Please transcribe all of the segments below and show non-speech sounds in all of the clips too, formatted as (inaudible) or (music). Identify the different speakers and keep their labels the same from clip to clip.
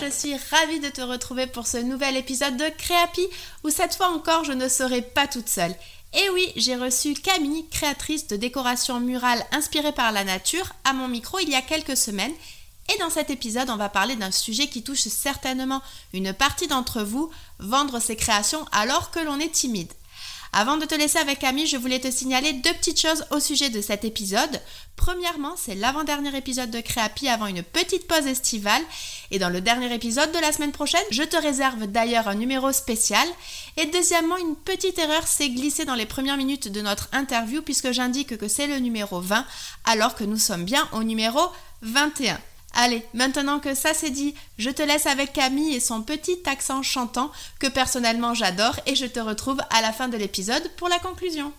Speaker 1: Je suis ravie de te retrouver pour ce nouvel épisode de Créapi où cette fois encore je ne serai pas toute seule. Et oui, j'ai reçu Camille, créatrice de décoration murale inspirée par la nature, à mon micro il y a quelques semaines. Et dans cet épisode, on va parler d'un sujet qui touche certainement une partie d'entre vous, vendre ses créations alors que l'on est timide. Avant de te laisser avec Camille, je voulais te signaler deux petites choses au sujet de cet épisode. Premièrement, c'est l'avant-dernier épisode de Créapi avant une petite pause estivale. Et dans le dernier épisode de la semaine prochaine, je te réserve d'ailleurs un numéro spécial. Et deuxièmement, une petite erreur s'est glissée dans les premières minutes de notre interview puisque j'indique que c'est le numéro 20 alors que nous sommes bien au numéro 21. Allez, maintenant que ça c'est dit, je te laisse avec Camille et son petit accent chantant que personnellement j'adore et je te retrouve à la fin de l'épisode pour la conclusion.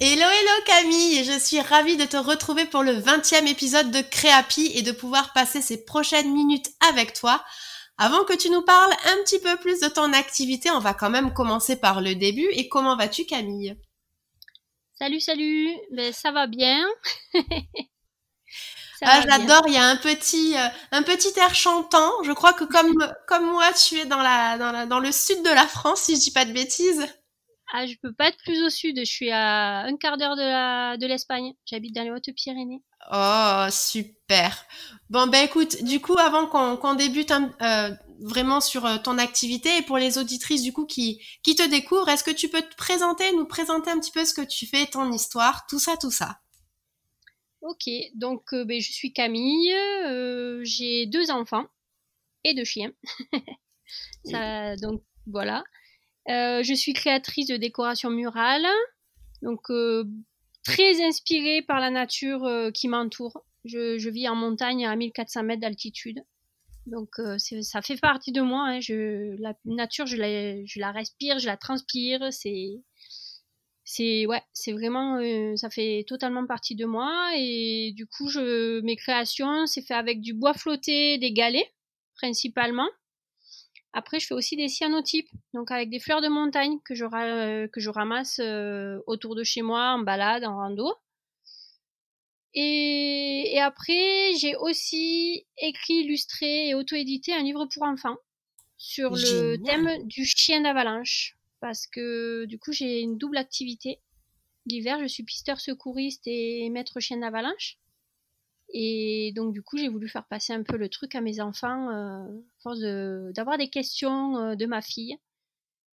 Speaker 1: Hello hello Camille, je suis ravie de te retrouver pour le 20e épisode de Créapi et de pouvoir passer ces prochaines minutes avec toi. Avant que tu nous parles un petit peu plus de ton activité, on va quand même commencer par le début. Et comment vas-tu Camille?
Speaker 2: Salut, salut, ben, ça va bien. (laughs)
Speaker 1: ah, j'adore. Il y a un petit, euh, un petit air chantant. Je crois que comme, comme moi, tu es dans la, dans la, dans le sud de la France, si je dis pas de bêtises.
Speaker 2: Ah, je peux pas être plus au sud. Je suis à un quart d'heure de la, de l'Espagne. J'habite dans les Hautes-Pyrénées.
Speaker 1: Oh, super. Bon, ben écoute, du coup, avant qu'on qu'on débute euh, vraiment sur euh, ton activité et pour les auditrices du coup qui, qui te découvrent, est-ce que tu peux te présenter, nous présenter un petit peu ce que tu fais, ton histoire, tout ça, tout ça?
Speaker 2: Ok, donc euh, ben, je suis Camille, euh, j'ai deux enfants et deux chiens. (laughs) ça, donc voilà. Euh, je suis créatrice de décoration murale, donc très inspirée par la nature qui m'entoure. Je, je, vis en montagne à 1400 mètres d'altitude. Donc ça fait partie de moi. Hein. Je, la nature, je la, je la respire, je la transpire. C'est c'est ouais, c'est vraiment euh, ça fait totalement partie de moi et du coup je mes créations c'est fait avec du bois flotté, des galets principalement. Après je fais aussi des cyanotypes donc avec des fleurs de montagne que je euh, que je ramasse euh, autour de chez moi en balade, en rando. Et, et après j'ai aussi écrit, illustré et auto-édité un livre pour enfants sur le thème du chien d'avalanche parce que du coup j'ai une double activité. L'hiver, je suis pisteur secouriste et maître chien d'avalanche. Et donc du coup, j'ai voulu faire passer un peu le truc à mes enfants, euh, force d'avoir des questions euh, de ma fille.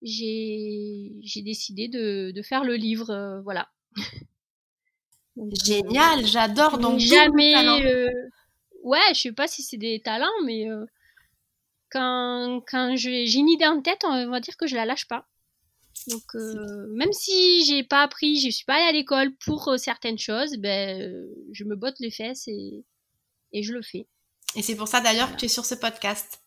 Speaker 2: J'ai décidé de, de, faire le livre, euh, voilà. (laughs)
Speaker 1: Génial, j'adore donc
Speaker 2: jamais. Euh, ouais, je sais pas si c'est des talents, mais quand quand j'ai une idée en tête, on va dire que je la lâche pas. Donc euh, même si j'ai pas appris, je suis pas allée à l'école pour euh, certaines choses, ben euh, je me botte les fesses et et je le fais.
Speaker 1: Et c'est pour ça d'ailleurs que tu es sur ce podcast.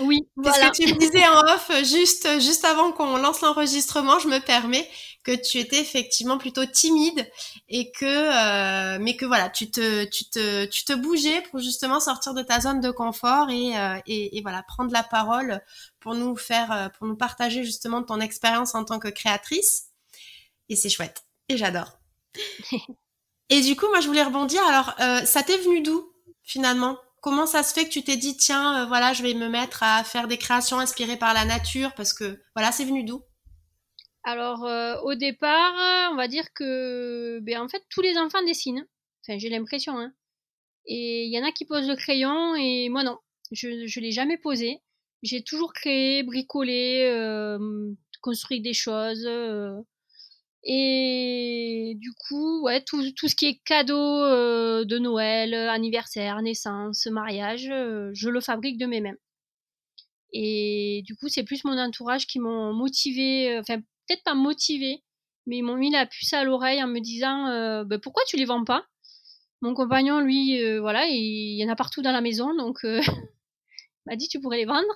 Speaker 2: Oui,
Speaker 1: Parce que tu me disais en off, juste, juste avant qu'on lance l'enregistrement, je me permets que tu étais effectivement plutôt timide et que, euh, mais que voilà, tu te, tu te, tu te bougeais pour justement sortir de ta zone de confort et, euh, et, et, voilà, prendre la parole pour nous faire, euh, pour nous partager justement ton expérience en tant que créatrice. Et c'est chouette. Et j'adore. (laughs) et du coup, moi, je voulais rebondir. Alors, euh, ça t'est venu d'où finalement? Comment ça se fait que tu t'es dit tiens euh, voilà je vais me mettre à faire des créations inspirées par la nature? Parce que voilà c'est venu d'où?
Speaker 2: Alors euh, au départ on va dire que ben en fait tous les enfants dessinent enfin j'ai l'impression hein. et il y en a qui posent le crayon et moi non je je l'ai jamais posé j'ai toujours créé bricolé euh, construit des choses euh, Et du coup, ouais, tout, tout ce qui est cadeau euh, de Noël, anniversaire, naissance, mariage, euh, je le fabrique de mes mains. Et du coup, c'est plus mon entourage qui m'ont motivé, euh, enfin peut-être pas motivé, mais ils m'ont mis la puce à l'oreille en me disant bah, pourquoi tu les vends pas? Mon compagnon, lui, voilà, il, y en a partout dans la maison, donc (laughs) m'a dit tu pourrais les vendre.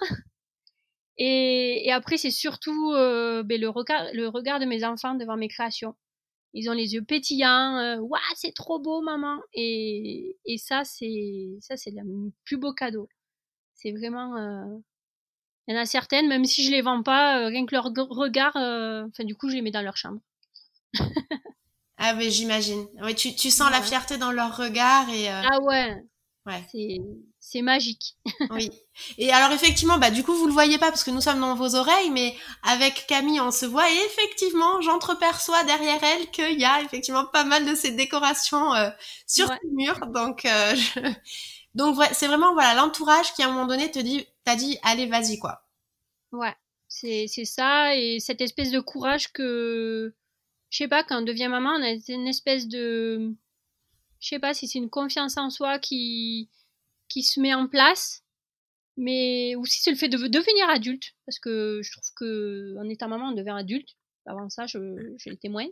Speaker 2: Et, après, c'est surtout euh, ben, le, regard, de mes enfants devant mes créations. Ils ont les yeux pétillants. Euh, Waouh, c'est trop beau, maman. Et, et ça, c'est ça, c'est le plus beau cadeau. C'est vraiment. Euh... Il y en a certaines, même si je les vends pas, euh, rien que leur regard, euh, enfin, du coup, je les mets dans leur chambre. (laughs)
Speaker 1: ah, mais j'imagine. Ouais, tu, tu sens la fierté dans leur regard et.
Speaker 2: Ah ouais. Ouais. C'est c'est magique. (laughs)
Speaker 1: oui. Et alors effectivement, bah du coup vous le voyez pas parce que nous sommes dans vos oreilles, mais avec Camille on se voit et effectivement j'entreperçois derrière elle qu'il y a effectivement pas mal de ces décorations euh, sur le mur. Donc euh, (laughs) donc c'est vraiment voilà l'entourage qui à un moment donné te dit t'as dit allez vas-y quoi.
Speaker 2: Ouais, c'est c'est ça et cette espèce de courage que je sais pas quand on devient maman on a une espèce de je sais pas si c'est une confiance en soi qui qui se met en place, mais aussi c'est le fait de devenir adulte, parce que je trouve que en étant maman, on devient adulte. Avant ça, je, je moins.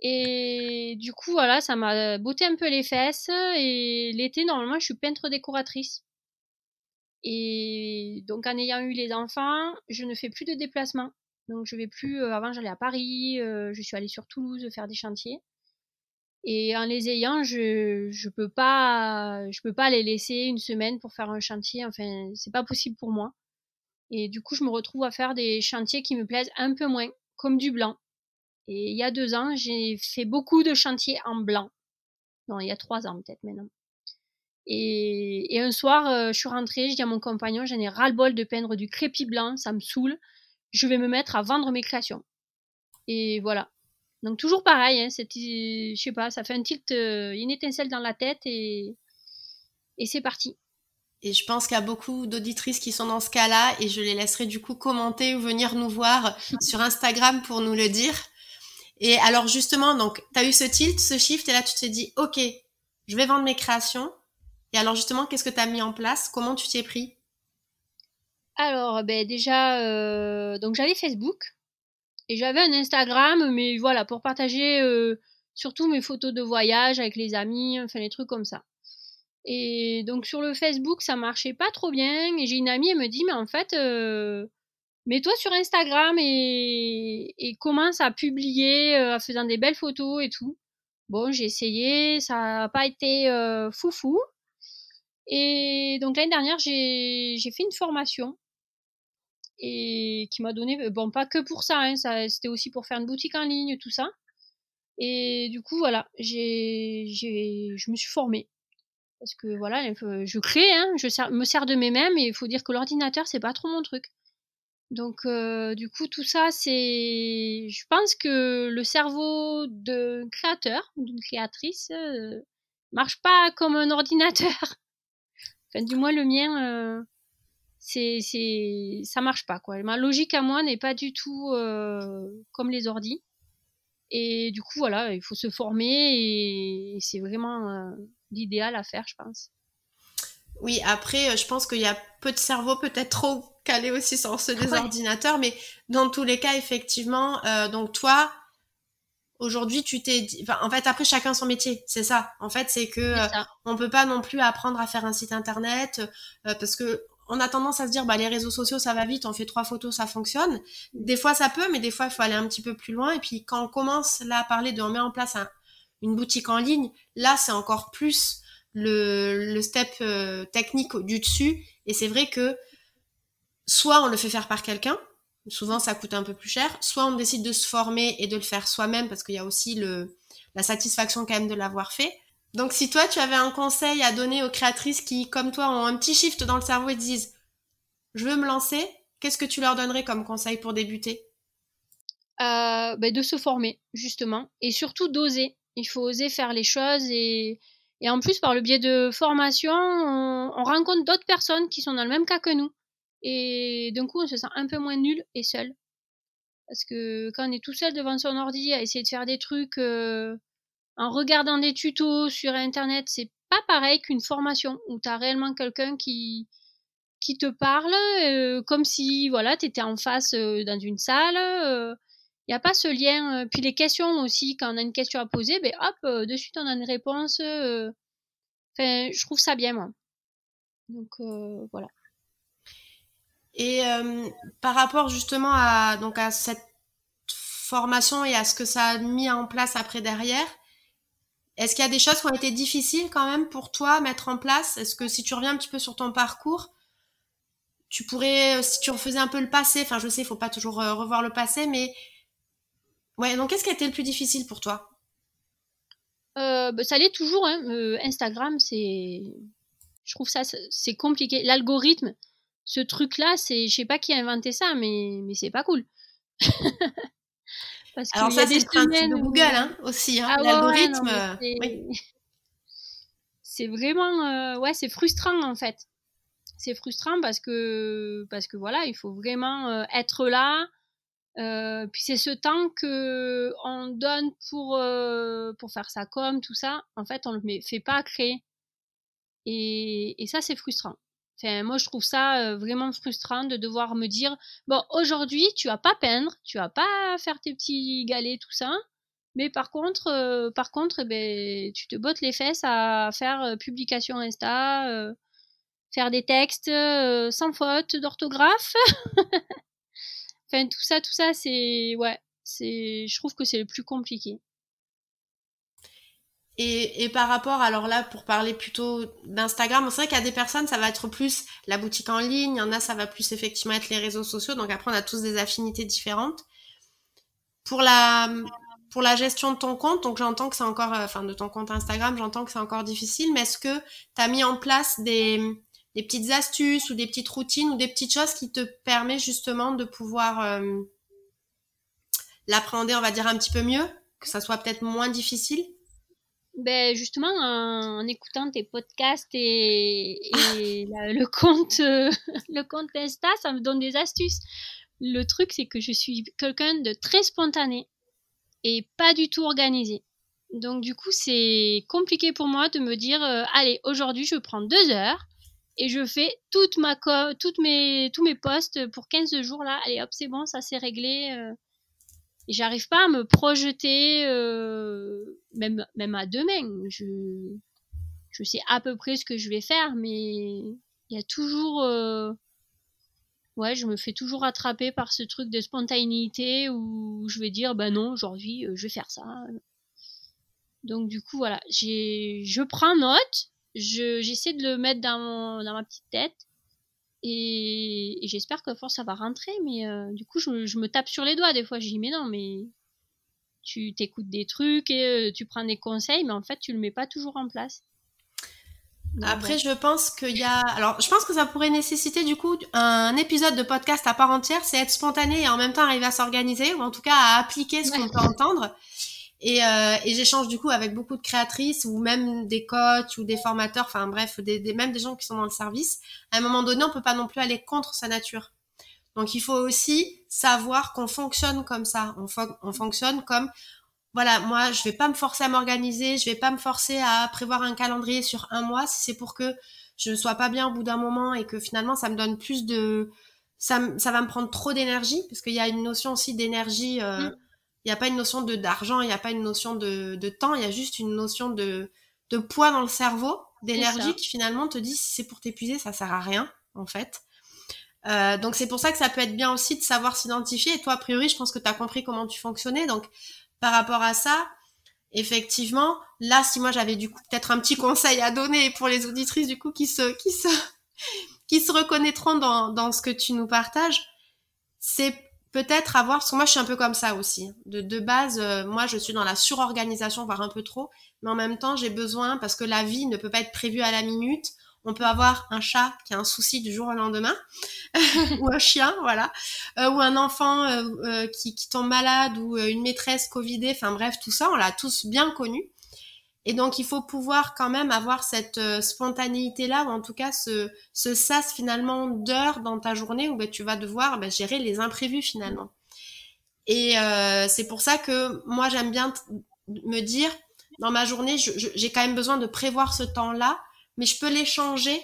Speaker 2: Et du coup, voilà, ça m'a botté un peu les fesses. Et l'été, normalement, je suis peintre décoratrice. Et donc, en ayant eu les enfants, je ne fais plus de déplacements. Donc, je vais plus. Euh, avant, j'allais à Paris. Euh, je suis allée sur Toulouse faire des chantiers. Et en les ayant, je je peux pas je peux pas les laisser une semaine pour faire un chantier. Enfin, c'est pas possible pour moi. Et du coup, je me retrouve à faire des chantiers qui me plaisent un peu moins, comme du blanc. Et il y a deux ans, j'ai fait beaucoup de chantiers en blanc. Non, il y a trois ans peut-être maintenant. Et, et un soir, euh, je suis rentrée, je dis à mon compagnon, j'en ai ras-le-bol de peindre du crépi blanc, ça me saoule. Je vais me mettre à vendre mes créations. Et voilà. Donc toujours pareil, hein, je sais pas, ça fait un tilt, euh, une étincelle dans la tête et, et c'est parti.
Speaker 1: Et je pense qu'il y a beaucoup d'auditrices qui sont dans ce cas-là et je les laisserai du coup commenter ou venir nous voir (laughs) sur Instagram pour nous le dire. Et alors justement, donc, tu as eu ce tilt, ce shift et là tu t'es dit, ok, je vais vendre mes créations. Et alors justement, qu'est-ce que tu as mis en place? Comment tu t'y es pris?
Speaker 2: Alors, ben déjà, euh, donc j'avais Facebook. Et j'avais un Instagram, mais voilà, pour partager euh, surtout mes photos de voyage avec les amis, enfin les trucs comme ça. Et donc sur le Facebook, ça marchait pas trop bien. Et j'ai une amie, elle me dit, mais en fait, euh, mets-toi sur Instagram et, commence à publier en faisant des belles photos et tout. Bon, j'ai essayé, ça n'a pas été foufou. Et donc l'année dernière, j'ai fait une formation et qui m'a donné, bon, pas que pour ça, hein, c'était aussi pour faire une boutique en ligne, tout ça. Et du coup, voilà, j'ai, je me suis formée. Parce que voilà, je crée, hein, je me sers de mes mains, mais il faut dire que l'ordinateur, c'est pas trop mon truc. Donc, du coup, tout ça, c'est. Je pense que le cerveau d'un créateur, d'une créatrice, marche pas comme un (laughs) ordinateur. Enfin, du moins, le mien, c'est c'est ça marche pas quoi. Ma logique à moi n'est pas du tout euh, comme les ordis. Et du coup voilà, il faut se former et c'est vraiment euh, l'idéal à faire, je pense.
Speaker 1: Oui, après, euh, je pense qu'il y a peu de cerveaux peut-être trop calés aussi sur ceux des ordinateurs, mais dans tous les cas, effectivement, donc toi, aujourd'hui, tu t'es dit, en fait, après, chacun son métier, c'est ça. En fait, c'est que on peut pas non plus apprendre à faire un site internet parce que on a tendance à se dire bah les réseaux sociaux ça va vite, on fait trois photos, ça fonctionne. Des fois ça peut, mais des fois il faut aller un petit peu plus loin. Et puis quand on commence là à parler de on met en place une boutique en ligne, là c'est encore plus le, le step euh, technique du dessus. Et c'est vrai que soit on le fait faire par quelqu'un, souvent ça coûte un peu plus cher, soit on décide de se former et de le faire soi-même parce qu'il y a aussi la satisfaction quand même de l'avoir fait. Donc si toi tu avais un conseil à donner aux créatrices qui, comme toi, ont un petit shift dans le cerveau et disent je veux me lancer, qu'est-ce que tu leur donnerais comme conseil pour débuter?
Speaker 2: Euh, ben, De se former, justement, et surtout d'oser. Il faut oser faire les choses et, en plus par le biais de formation, on, on rencontre d'autres personnes qui sont dans le même cas que nous. Et d'un coup, on se sent un peu moins nul et seul. Parce que quand on est tout seul devant son ordi à essayer de faire des trucs euh, en regardant des tutos sur internet, c'est pas pareil qu'une formation où tu as réellement quelqu'un qui qui te parle euh, comme si voilà, tu en face euh, dans une salle. Il n'y a pas ce lien. Puis les questions aussi, quand on a une question à poser, ben hop, de suite on a une réponse. Enfin, je trouve ça bien moi. Donc voilà.
Speaker 1: Et euh, par rapport justement à, donc à cette formation et à ce que ça a mis en place après derrière, est-ce qu'il y a des choses qui ont été difficiles quand même pour toi à mettre en place? Est-ce que si tu reviens un petit peu sur ton parcours, tu pourrais, si tu refaisais un peu le passé, enfin je sais, il faut pas toujours euh, revoir le passé, mais ouais, donc qu'est-ce qui a été le plus difficile pour toi?
Speaker 2: Euh, bah, ça l'est toujours. Hein. Instagram, c'est, je trouve ça, c'est compliqué. L'algorithme, ce truc-là, c'est, je sais pas qui a inventé ça, mais, mais c'est pas cool. (laughs)
Speaker 1: Parce Alors ça, c'est le principe de Google hein, aussi, hein, ah l'algorithme. Euh, (laughs)
Speaker 2: c'est vraiment, euh, ouais, c'est frustrant en fait. C'est frustrant parce que, parce que voilà, il faut vraiment euh, être là. puis c'est ce temps que on donne pour pour faire ça comme tout ça. En fait, on le fait pas créer. Et, et ça, c'est frustrant moi, je trouve ça euh, vraiment frustrant de devoir me dire bon, aujourd'hui, tu vas pas peindre, tu vas pas faire tes petits galets, tout ça. Mais par contre, euh, par contre, eh ben, tu te bottes les fesses à faire euh, publication Insta, faire des textes sans faute d'orthographe. (laughs) enfin, tout ça, tout ça, c'est ouais, c'est, je trouve que c'est le plus compliqué.
Speaker 1: Et, et, par rapport, alors là, pour parler plutôt d'Instagram, c'est vrai qu'il y a des personnes, ça va être plus la boutique en ligne, il y en a, ça va plus effectivement être les réseaux sociaux. Donc après, on a tous des affinités différentes. Pour la, pour la gestion de ton compte, donc j'entends que c'est encore, euh, enfin de ton compte Instagram, j'entends que c'est encore difficile, mais est-ce que tu as mis en place des, des petites astuces ou des petites routines ou des petites choses qui te permettent justement de pouvoir euh, l'appréhender, on va dire, un petit peu mieux, que ça soit peut-être moins difficile?
Speaker 2: Ben justement, en, écoutant tes podcasts et, (laughs) le compte, euh, (laughs) le compte Insta, ça me donne des astuces. Le truc, c'est que je suis quelqu'un de très spontané et pas du tout organisé. Donc du coup, c'est compliqué pour moi de me dire, euh, allez, aujourd'hui, je prends deux heures et je fais toute ma toutes mes, tous mes posts pour 15 jours là. Allez, hop, c'est bon, ça c'est réglé. Euh et j'arrive pas à me projeter euh, même même à demain. Je je sais à peu près ce que je vais faire mais il y a toujours euh, ouais je me fais toujours attraper par ce truc de spontanéité où je vais dire ben non aujourd'hui euh, je vais faire ça. Donc du coup voilà. Je prends note. Je j'essaie de le mettre dans dans ma petite tête et, j'espère que force ça va rentrer, mais euh, du coup, je, me tape sur les doigts des fois. Je dis, mais non, mais tu t'écoutes des trucs et euh, tu prends des conseils, mais en fait, tu le mets pas toujours en place.
Speaker 1: Après, je pense qu'il y a. Alors, je pense que ça pourrait nécessiter du coup un épisode de podcast à part entière, c'est être spontané et en même temps arriver à s'organiser, ou en tout cas à appliquer ce qu'on peut entendre. Et, euh, et j'échange du coup avec beaucoup de créatrices ou même des coachs ou des formateurs, enfin bref, des, des, même des gens qui sont dans le service. À un moment donné, on peut pas non plus aller contre sa nature. Donc il faut aussi savoir qu'on fonctionne comme ça. On, on fonctionne comme voilà, moi je vais pas me forcer à m'organiser, je vais pas me forcer à prévoir un calendrier sur un mois si c'est pour que je ne sois pas bien au bout d'un moment et que finalement ça me donne plus de ça, ça va me prendre trop d'énergie parce qu'il y a une notion aussi d'énergie euh, mmh. Il n'y a pas une notion de d'argent, il n'y a pas une notion de, de temps, il y a juste une notion de, de poids dans le cerveau, d'énergie qui finalement te dit si c'est pour t'épuiser, ça sert à rien, en fait. Euh, donc c'est pour ça que ça peut être bien aussi de savoir s'identifier. Et toi, a priori, je pense que tu as compris comment tu fonctionnais. Donc par rapport à ça, effectivement, là, si moi j'avais du coup peut-être un petit conseil à donner pour les auditrices du coup qui se qui se (laughs) qui se reconnaîtront dans, dans ce que tu nous partages, c'est peut-être avoir, parce que moi je suis un peu comme ça aussi. De, base, euh, moi je suis dans la surorganisation, voire un peu trop, mais en même temps j'ai besoin, parce que la vie ne peut pas être prévue à la minute. On peut avoir un chat qui a un souci du jour au lendemain, (laughs) ou un chien, voilà, euh, ou un enfant euh, qui, qui, tombe malade, ou une maîtresse covidée, enfin bref, tout ça, on l'a tous bien connu. Et donc, il faut pouvoir quand même avoir cette euh, spontanéité-là, ou en tout cas ce, ce sas finalement d'heures dans ta journée où ben, tu vas devoir ben, gérer les imprévus finalement. Et c'est pour ça que moi, j'aime bien me dire, dans ma journée, j'ai quand même besoin de prévoir ce temps-là, mais je peux l'échanger,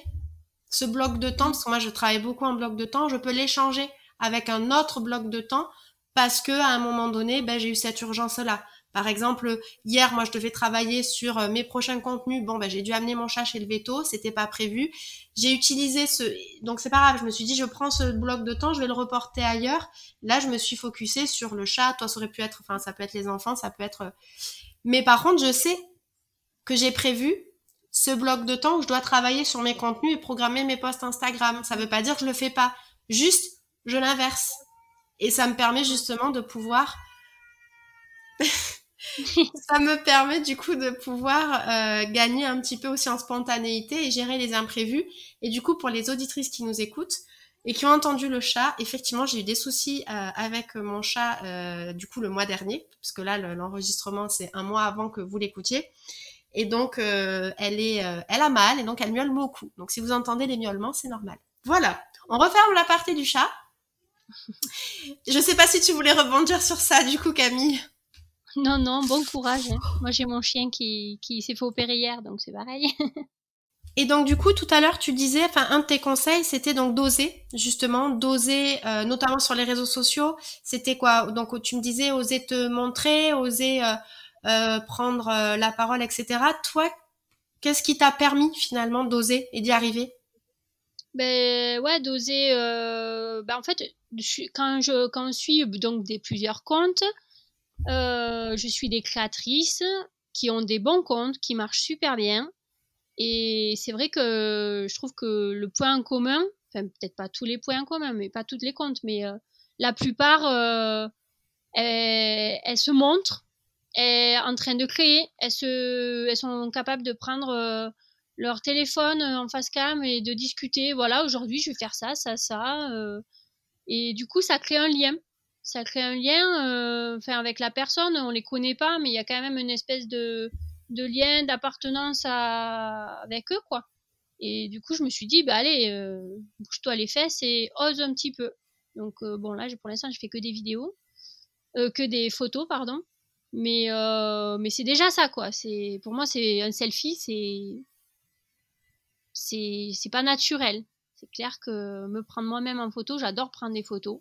Speaker 1: ce bloc de temps, parce que moi, je travaille beaucoup en bloc de temps, je peux l'échanger avec un autre bloc de temps parce que à un moment donné, ben, j'ai eu cette urgence-là. Par exemple, hier, moi, je devais travailler sur euh, mes prochains contenus. Bon, ben, j'ai dû amener mon chat chez le veto, c'était pas prévu. J'ai utilisé ce, donc c'est pas grave. Je me suis dit, je prends ce bloc de temps, je vais le reporter ailleurs. Là, je me suis focusée sur le chat. Toi, ça aurait pu être, enfin, ça peut être les enfants, ça peut être. Euh, mais par contre, je sais que j'ai prévu ce bloc de temps où je dois travailler sur mes contenus et programmer mes posts Instagram. Ça veut pas dire que je le fais pas. Juste, je l'inverse. Et ça me permet justement de pouvoir (laughs) ça me permet du coup de pouvoir euh, gagner un petit peu aussi en spontanéité et gérer les imprévus. Et du coup, pour les auditrices qui nous écoutent et qui ont entendu le chat, effectivement, j'ai eu des soucis euh, avec mon chat euh, du coup le mois dernier, parce que là, l'enregistrement, c'est un mois avant que vous l'écoutiez. Et donc, elle est, elle a mal et donc elle miaule beaucoup. Donc, si vous entendez les miaulements, c'est normal. Voilà. On referme la partie du chat. (laughs) Je sais pas si tu voulais rebondir sur ça, du coup, Camille.
Speaker 2: Non, non, bon courage. Hein. Moi, j'ai mon chien qui, qui s'est fait opérer hier, donc c'est pareil. (laughs)
Speaker 1: Et donc du coup, tout à l'heure, tu disais, enfin, un de tes conseils, c'était donc d'oser, justement, d'oser, euh, notamment sur les réseaux sociaux. C'était quoi? Donc tu me disais, oser te montrer, oser euh, euh, prendre la parole, etc. Toi, qu'est-ce qui t'a permis finalement d'oser et d'y arriver?
Speaker 2: Ben ouais, d'oser. Ben en fait, quand je quand je suis donc des plusieurs comptes, euh, je suis des créatrices qui ont des bons comptes, qui marchent super bien. Et c'est vrai que je trouve que le point en commun, enfin peut-être pas tous les points en commun, mais pas toutes les comptes, mais euh, la plupart, euh, elles, se montrent, elles, en train de créer, elles, elles sont capables de prendre leur téléphone en face cam et de discuter. Voilà, aujourd'hui je vais faire ça, ça, ça. et du coup, ça crée un lien ça crée un lien euh, enfin avec la personne on les connaît pas mais il y a quand même une espèce de, lien d'appartenance avec eux quoi. Et du coup je me suis dit bah allez euh, bouge-toi les fesses et ose un petit peu. Donc euh, bon là pour l'instant je fais que des vidéos que des photos pardon. Mais mais c'est déjà ça quoi. C'est pour moi c'est un selfie c'est c'est pas naturel. C'est clair que me prendre moi-même en photo j'adore prendre des photos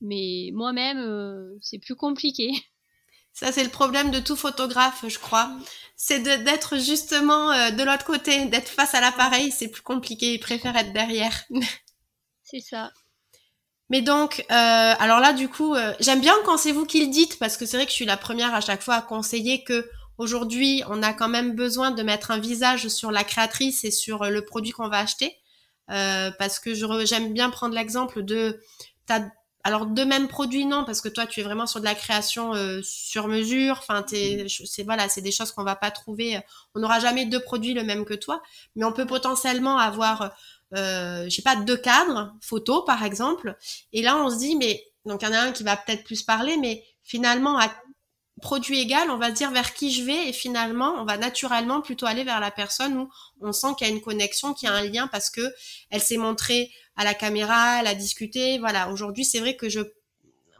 Speaker 2: mais moi-même, euh, c'est plus compliqué. (laughs)
Speaker 1: Ça, c'est le problème de tout photographe, je crois. C'est d'être justement euh, de l'autre côté, d'être face à l'appareil, c'est plus compliqué. Ils préfèrent être derrière. (laughs)
Speaker 2: c'est ça.
Speaker 1: Mais donc, euh, alors là, du coup, j'aime bien quand c'est vous qui le dites, parce que c'est vrai que je suis la première à chaque fois à conseiller que aujourd'hui, on a quand même besoin de mettre un visage sur la créatrice et sur le produit qu'on va acheter. parce que j'aime bien prendre l'exemple de alors de même produit non parce que toi tu es vraiment sur de la création euh, sur mesure. Enfin c'est voilà c'est des choses qu'on va pas trouver. On n'aura jamais deux produits le même que toi, mais on peut potentiellement avoir euh, je sais pas deux cadres photos par exemple. Et là on se dit mais donc il y en a un qui va peut-être plus parler, mais finalement à produit égal, on va dire vers qui je vais et finalement, on va naturellement plutôt aller vers la personne où on sent qu'il y a une connexion, qu'il y a un lien parce que elle s'est montrée à la caméra, elle a discuté. Voilà, aujourd'hui, c'est vrai que je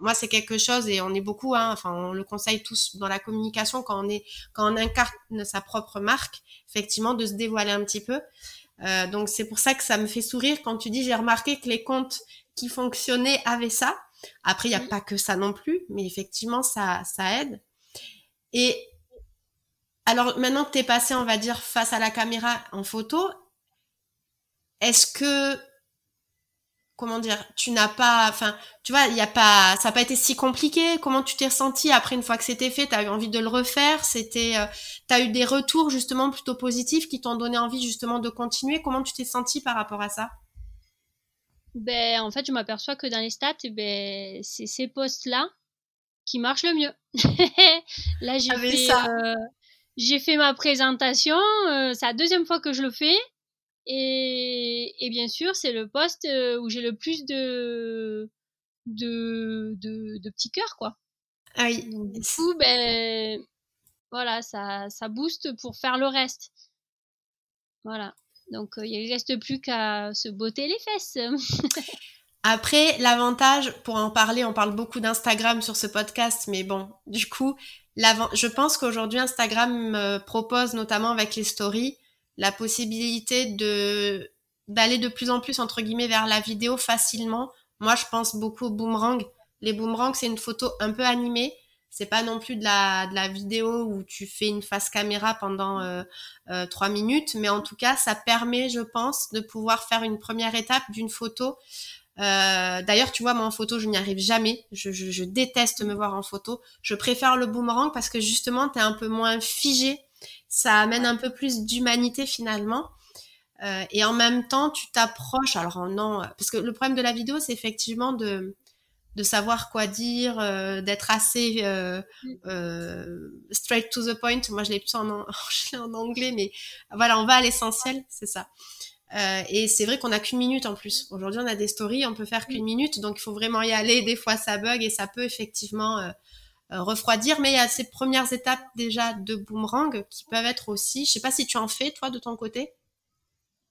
Speaker 1: moi c'est quelque chose et on est beaucoup hein, enfin on le conseille tous dans la communication quand on est quand on incarne sa propre marque effectivement de se dévoiler un petit peu. Euh, donc c'est pour ça que ça me fait sourire quand tu dis j'ai remarqué que les comptes qui fonctionnaient avaient ça. Après il n'y a pas que ça non plus mais effectivement ça ça aide. Et alors maintenant que tu es passé, on va dire, face à la caméra en photo, est-ce que comment dire, tu n'as pas, enfin, tu vois, il y a pas, ça n'a pas été si compliqué. Comment tu t'es ressenti après une fois que c'était fait? T'as eu envie de le refaire? C'était, euh, t'as eu des retours justement plutôt positifs qui t'ont donné envie justement de continuer? Comment tu t'es senti par rapport à ça?
Speaker 2: Ben, en fait, je m'aperçois que dans les stats, eh ben, c'est ces postes-là qui marche le mieux. (laughs) Là, j'ai fait, euh, j'ai fait ma présentation. Euh, c'est la deuxième fois que je le fais. Et, et bien sûr, c'est le poste euh, où j'ai le plus de, de, de, de petits cœurs, quoi.
Speaker 1: Ah oui.
Speaker 2: du coup, ben, voilà, ça, ça booste pour faire le reste. Voilà. Donc, il ne reste plus qu'à se botter les fesses. (laughs)
Speaker 1: Après, l'avantage, pour en parler, on parle beaucoup d'Instagram sur ce podcast, mais bon, du coup, je pense qu'aujourd'hui, Instagram propose, notamment avec les stories, la possibilité de d'aller de plus en plus, entre guillemets, vers la vidéo facilement. Moi, je pense beaucoup au boomerang. Les boomerangs, c'est une photo un peu animée. C'est pas non plus de la, de la vidéo où tu fais une face caméra pendant euh, euh, trois minutes, mais en tout cas, ça permet, je pense, de pouvoir faire une première étape d'une photo euh, D'ailleurs, tu vois, moi en photo, je n'y arrive jamais. Je, je, je, déteste me voir en photo. Je préfère le boomerang parce que justement, tu es un peu moins figé. Ça amène un peu plus d'humanité finalement. Euh, et en même temps, tu t'approches. Alors non, parce que le problème de la vidéo, c'est effectivement de de savoir quoi dire, euh, d'être assez euh, straight to the point. Moi, je l'ai plus en, (laughs) en anglais, mais voilà, on va à l'essentiel, c'est ça. Et c'est vrai qu'on a qu'une minute en plus. Aujourd'hui, on a des stories, on peut faire qu'une minute, donc il faut vraiment y aller. Des fois, ça bug et ça peut effectivement refroidir. Mais il y a ces premières étapes déjà de boomerang qui peuvent être aussi. Je sais pas si tu en fais toi de ton côté.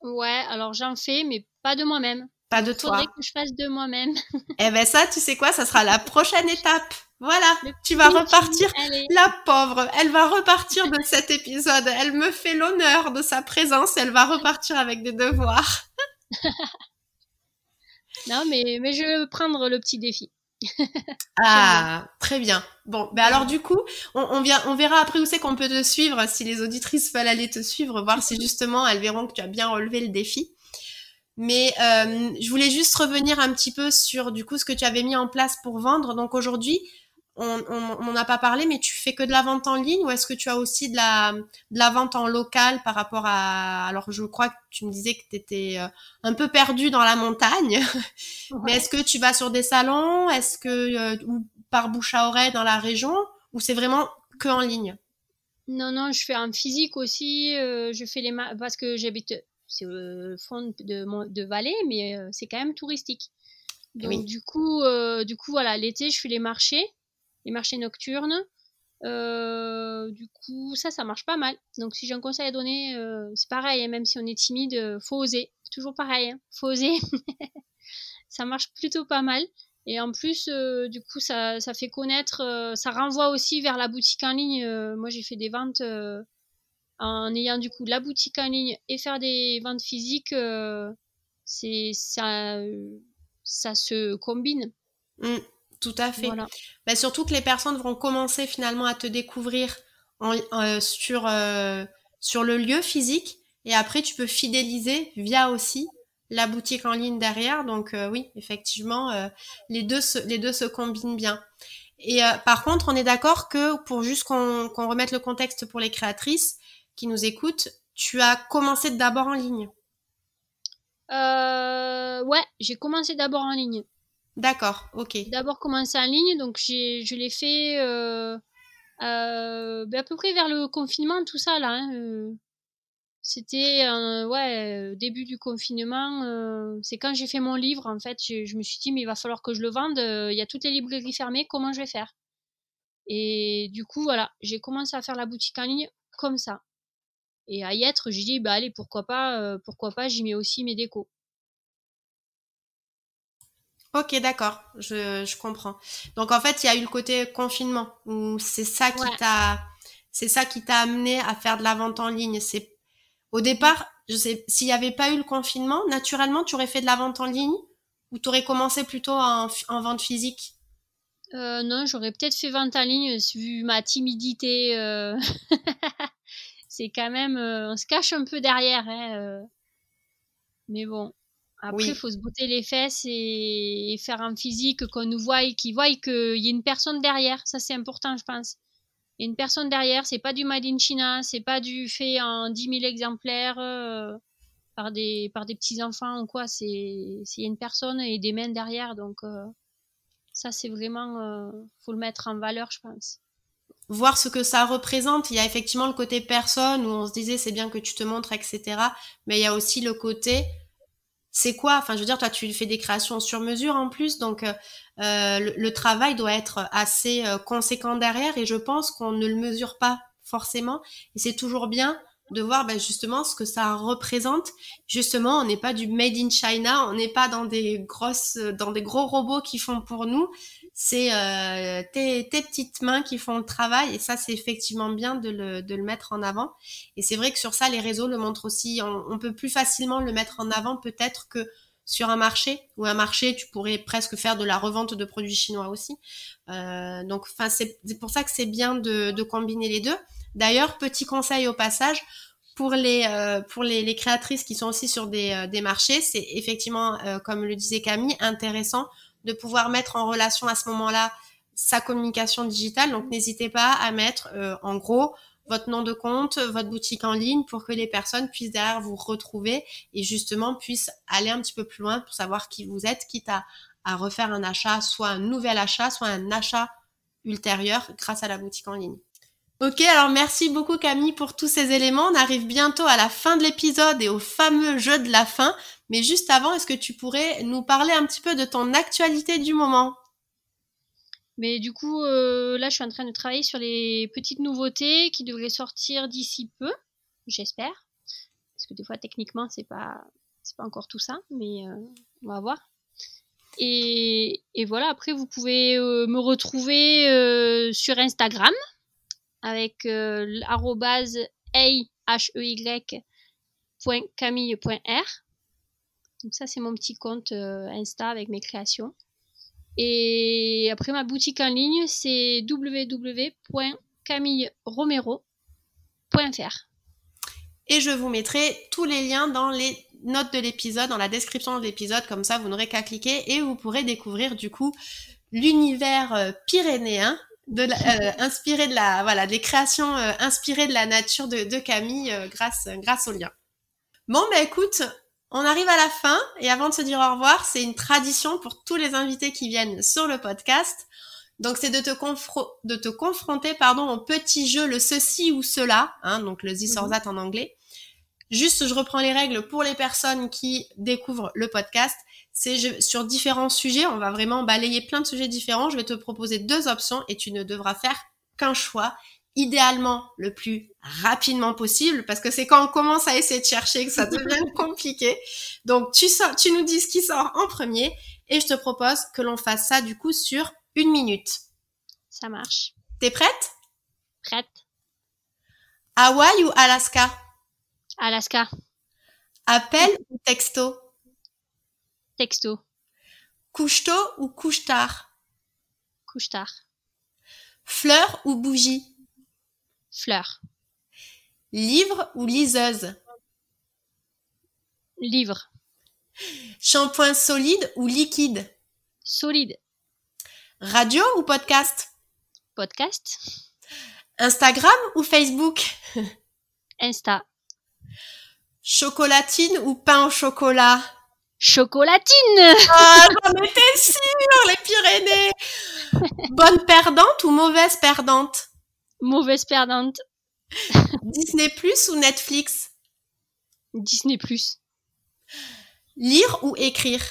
Speaker 2: Ouais, alors j'en fais, mais pas de moi-même.
Speaker 1: Pas de toi.
Speaker 2: Faudrait que je fasse de moi-même. (laughs)
Speaker 1: eh ben ça, tu sais quoi, ça sera la prochaine étape. Voilà, tu vas repartir. La pauvre, elle va repartir de cet épisode. Elle me fait l'honneur de sa présence. Elle va repartir avec des devoirs. (laughs)
Speaker 2: non, mais, mais je vais prendre le petit défi.
Speaker 1: ah, (laughs) très bien. Bon, ben alors du coup, on, vient, on verra après où c'est qu'on peut te suivre, si les auditrices veulent aller te suivre, voir si justement elles verront que tu as bien relevé le défi. Mais euh, je voulais juste revenir un petit peu sur du coup ce que tu avais mis en place pour vendre. Donc aujourd'hui, on n'en a pas parlé, mais tu fais que de la vente en ligne ou est-ce que tu as aussi de la, de la vente en local par rapport à... Alors je crois que tu me disais que tu étais euh, un peu perdu dans la montagne, (laughs) mais est-ce que tu vas sur des salons? Est-ce que euh, ou par bouche à oreille dans la région ou c'est vraiment que en ligne?
Speaker 2: Non, non, je fais en physique aussi. Euh, je fais les... Parce que j'habite... C'est au fond de, de vallée, mais c'est quand même touristique. Donc du coup, du coup voilà, l'été je fais les marchés les marchés nocturnes. Euh, du coup, ça, ça marche pas mal. Donc, si j'ai un conseil à donner, euh, c'est pareil, hein, même si on est timide, euh, faut oser. C'est toujours pareil, hein, faut oser. (laughs) ça marche plutôt pas mal. Et en plus, du coup, ça, ça fait connaître, ça renvoie aussi vers la boutique en ligne. moi, j'ai fait des ventes en ayant du coup la boutique en ligne et faire des ventes physiques. c'est ça, ça se combine.
Speaker 1: Mmh. Tout à fait. Bah, surtout que les personnes vont commencer finalement à te découvrir euh, sur, euh, sur le lieu physique et après tu peux fidéliser via aussi la boutique en ligne derrière. Donc euh, oui, effectivement, les, deux se, les deux se combinent bien. Et par contre, on est d'accord que pour juste qu'on remette le contexte pour les créatrices qui nous écoutent, tu as commencé d'abord en ligne.
Speaker 2: ouais, j'ai commencé d'abord en ligne.
Speaker 1: D'accord, ok.
Speaker 2: D'abord commencé en ligne, donc j'ai, je l'ai fait euh, euh, ben, à peu près vers le confinement, tout ça là. Hein, euh. C'était ouais début du confinement. c'est quand j'ai fait mon livre en fait. Je, me suis dit mais il va falloir que je le vende. Il y a toutes les librairies fermées. Comment je vais faire? Et du coup voilà, j'ai commencé à faire la boutique en ligne comme ça. Et à y être, j'ai dit bah allez pourquoi pas, pourquoi pas, j'y mets aussi mes décos.
Speaker 1: Ok, d'accord, je, je, comprends. Donc en fait, il y a eu le côté confinement où c'est ça qui t'a, c'est ça qui t'a amené à faire de la vente en ligne. C'est au départ, je sais, s'il n'y avait pas eu le confinement, naturellement, tu aurais fait de la vente en ligne ou tu aurais commencé plutôt en, en vente physique?
Speaker 2: Euh, non, j'aurais peut-être fait vente en ligne vu ma timidité. Euh... (laughs) c'est quand même, euh, on se cache un peu derrière. Hein, euh. Mais bon, après, il faut se botter les fesses et, faire un physique qu'on nous voit et qu'ils voient qu'il y a une personne derrière. Ça, c'est important, je pense. Il y a une personne derrière, c'est pas du Made in China, c'est pas du fait en 10 000 exemplaires euh, par des par des petits enfants ou quoi. C'est une personne et des mains derrière, donc euh, ça c'est vraiment euh, faut le mettre en valeur, je pense.
Speaker 1: Voir ce que ça représente. Il y a effectivement le côté personne où on se disait c'est bien que tu te montres, etc. Mais il y a aussi le côté c'est quoi? Enfin, je veux dire, toi, tu fais des créations sur mesure en plus, donc euh, euh, le, travail doit être assez euh, conséquent derrière, et je pense qu'on ne le mesure pas forcément. Et c'est toujours bien de voir ben, justement ce que ça représente. Justement, on n'est pas du made in China, on n'est pas dans des grosses, dans des gros robots qui font pour nous. C'est euh, tes, tes, petites mains qui font le travail et ça, c'est effectivement bien de le, de le mettre en avant. Et c'est vrai que sur ça, les réseaux le montrent aussi. On, on peut plus facilement le mettre en avant peut-être que sur un marché ou un marché tu pourrais presque faire de la revente de produits chinois aussi euh, donc enfin c'est pour ça que c'est bien de, de, combiner les deux d'ailleurs petit conseil au passage pour les euh, pour les, les, créatrices qui sont aussi sur des, euh, des marchés c'est effectivement euh, comme le disait Camille intéressant de pouvoir mettre en relation à ce moment-là sa communication digitale donc n'hésitez pas à mettre euh, en gros votre nom de compte, votre boutique en ligne pour que les personnes puissent derrière vous retrouver et justement puissent aller un petit peu plus loin pour savoir qui vous êtes, quitte à, à refaire un achat, soit un nouvel achat, soit un achat ultérieur grâce à la boutique en ligne. Ok, alors merci beaucoup Camille pour tous ces éléments. On arrive bientôt à la fin de l'épisode et au fameux jeu de la fin. Mais juste avant, est-ce que tu pourrais nous parler un petit peu de ton actualité du moment?
Speaker 2: Mais du coup, euh, là, je suis en train de travailler sur les petites nouveautés qui devraient sortir d'ici peu, j'espère. Parce que des fois, techniquement, c'est pas, c'est pas encore tout ça, mais euh, on va voir. Et, et, voilà, après, vous pouvez euh, me retrouver euh, sur Instagram avec euh, arrobase Donc ça, c'est mon petit compte Insta avec mes créations. Et après, ma boutique en ligne, c'est www.camilleromero.fr.
Speaker 1: Et je vous mettrai tous les liens dans les notes de l'épisode, dans la description de l'épisode, comme ça vous n'aurez qu'à cliquer et vous pourrez découvrir du coup l'univers euh, pyrénéen, de la, euh, inspiré de la, voilà, des créations euh, inspirées de la nature de, de Camille euh, grâce, grâce au lien. Bon, bah écoute, on arrive à la fin et avant de se dire au revoir, c'est une tradition pour tous les invités qui viennent sur le podcast. Donc c'est de te, de te confronter pardon, au petit jeu, le ceci ou cela, hein, donc le this or that en anglais. Juste, je reprends les règles pour les personnes qui découvrent le podcast. C'est sur différents sujets, on va vraiment balayer plein de sujets différents. Je vais te proposer deux options et tu ne devras faire qu'un choix idéalement le plus rapidement possible parce que c'est quand on commence à essayer de chercher que ça (laughs) devient compliqué. Donc tu sors, tu nous dis ce qui sort en premier et je te propose que l'on fasse ça du coup sur une minute.
Speaker 2: Ça marche.
Speaker 1: T'es prête?
Speaker 2: Prête.
Speaker 1: Hawaï ou Alaska?
Speaker 2: Alaska.
Speaker 1: Appel ou texto?
Speaker 2: Texto.
Speaker 1: Couche-tôt ou couche-tard
Speaker 2: Couche-tard.
Speaker 1: Fleur ou bougie?
Speaker 2: Fleur.
Speaker 1: Livre ou liseuse?
Speaker 2: Livre.
Speaker 1: Shampoing solide ou liquide?
Speaker 2: Solide.
Speaker 1: Radio ou podcast?
Speaker 2: Podcast.
Speaker 1: Instagram ou Facebook? (laughs)
Speaker 2: Insta.
Speaker 1: Chocolatine ou pain au chocolat?
Speaker 2: Chocolatine
Speaker 1: Ah, j'en étais sûre, les Pyrénées (laughs) Bonne perdante ou mauvaise perdante?
Speaker 2: Mauvaise perdante.
Speaker 1: Disney Plus ou Netflix?
Speaker 2: Disney Plus.
Speaker 1: Lire ou écrire?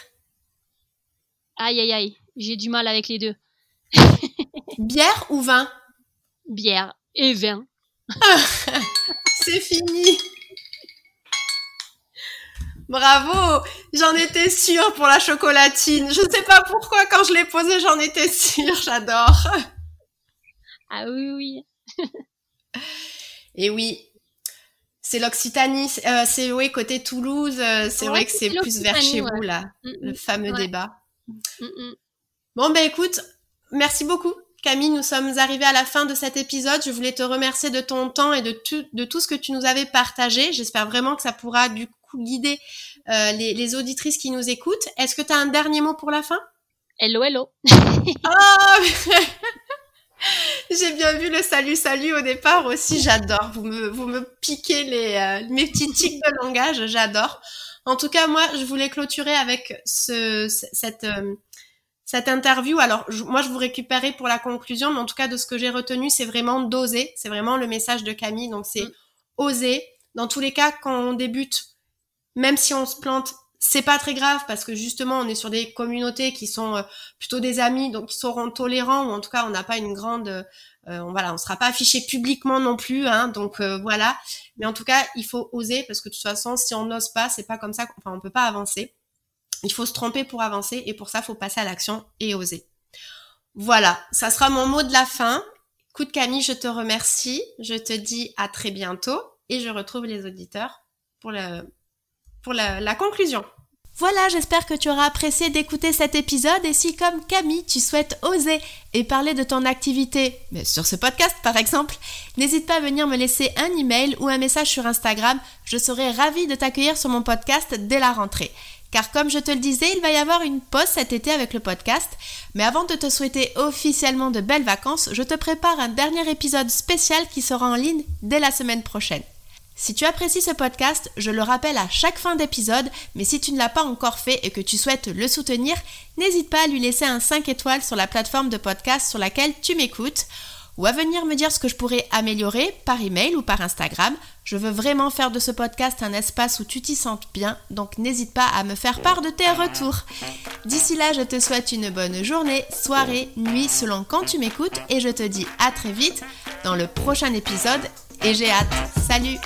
Speaker 2: Aïe aïe aïe, j'ai du mal avec les deux. (laughs)
Speaker 1: Bière ou vin?
Speaker 2: Bière et vin. (laughs)
Speaker 1: C'est fini Bravo J'en étais sûre pour la chocolatine. Je sais pas pourquoi quand je l'ai posée, j'en étais sûre. J'adore.
Speaker 2: Ah oui, oui.
Speaker 1: Et oui, c'est l'Occitanie. Euh, c'est oui, côté Toulouse. Euh, c'est
Speaker 2: Ouais,
Speaker 1: vrai que c'est plus vers chez vous, là.
Speaker 2: Mm,
Speaker 1: Le
Speaker 2: mm.
Speaker 1: fameux
Speaker 2: Ouais.
Speaker 1: débat.
Speaker 2: Mm, mm.
Speaker 1: Bon, ben écoute, merci beaucoup. Camille, nous sommes arrivés à la fin de cet épisode. Je voulais te remercier de ton temps et de tout, de tout ce que tu nous avais partagé. J'espère vraiment que ça pourra du guider euh, les, les auditrices qui nous écoutent. Est-ce que tu as un dernier mot pour la fin?
Speaker 2: Hello, hello.
Speaker 1: Oh (laughs) J'ai bien vu le salut salut au départ aussi, j'adore. Vous me, vous me piquez les, euh, mes petits tics de langage, j'adore. En tout cas, moi, je voulais clôturer avec ce, ce- cette, euh, cette interview. Alors, je- moi, je vous récupérer pour la conclusion, mais en tout cas, de ce que j'ai retenu, c'est vraiment d'oser. C'est vraiment le message de Camille. Donc, c'est
Speaker 2: Mm.
Speaker 1: oser. Dans tous les cas, quand on débute, même si on se plante,
Speaker 3: c'est pas très grave parce que justement on est sur des communautés qui sont euh, plutôt des amis, donc qui seront tolérants ou en tout cas on n'a pas une grande, euh, on, voilà, on sera pas affiché publiquement non plus, hein, donc voilà. Mais en tout cas il faut oser parce que de toute façon si on n'ose pas, c'est pas comme ça, enfin on peut pas avancer. Il faut se tromper pour avancer et pour ça faut passer à l'action et oser. Voilà, ça sera mon mot de la fin. Écoute Camille, je te remercie, je te dis à très bientôt et je retrouve les auditeurs pour, le, la, conclusion.
Speaker 1: Voilà, j'espère que tu auras apprécié d'écouter cet épisode et si comme Camille, tu souhaites oser et parler de ton activité, mais sur ce podcast par exemple, n'hésite pas à venir me laisser un email ou un message sur Instagram, je serai ravie de t'accueillir sur mon podcast dès la rentrée. Car comme je te le disais, il va y avoir une pause cet été avec le podcast. Mais avant de te souhaiter officiellement de belles vacances, je te prépare un dernier épisode spécial qui sera en ligne dès la semaine prochaine. Si tu apprécies ce podcast, je le rappelle à chaque fin d'épisode, mais si tu ne l'as pas encore fait et que tu souhaites le soutenir, n'hésite pas à lui laisser un 5 étoiles sur la plateforme de podcast sur laquelle tu m'écoutes ou à venir me dire ce que je pourrais améliorer par email ou par Instagram. Je veux vraiment faire de ce podcast un espace où tu t'y sentes bien, donc n'hésite pas à me faire part de tes retours. D'ici là, je te souhaite une bonne journée, soirée, nuit, selon quand tu m'écoutes, et je te dis à très vite dans le prochain épisode, et j'ai hâte. Salut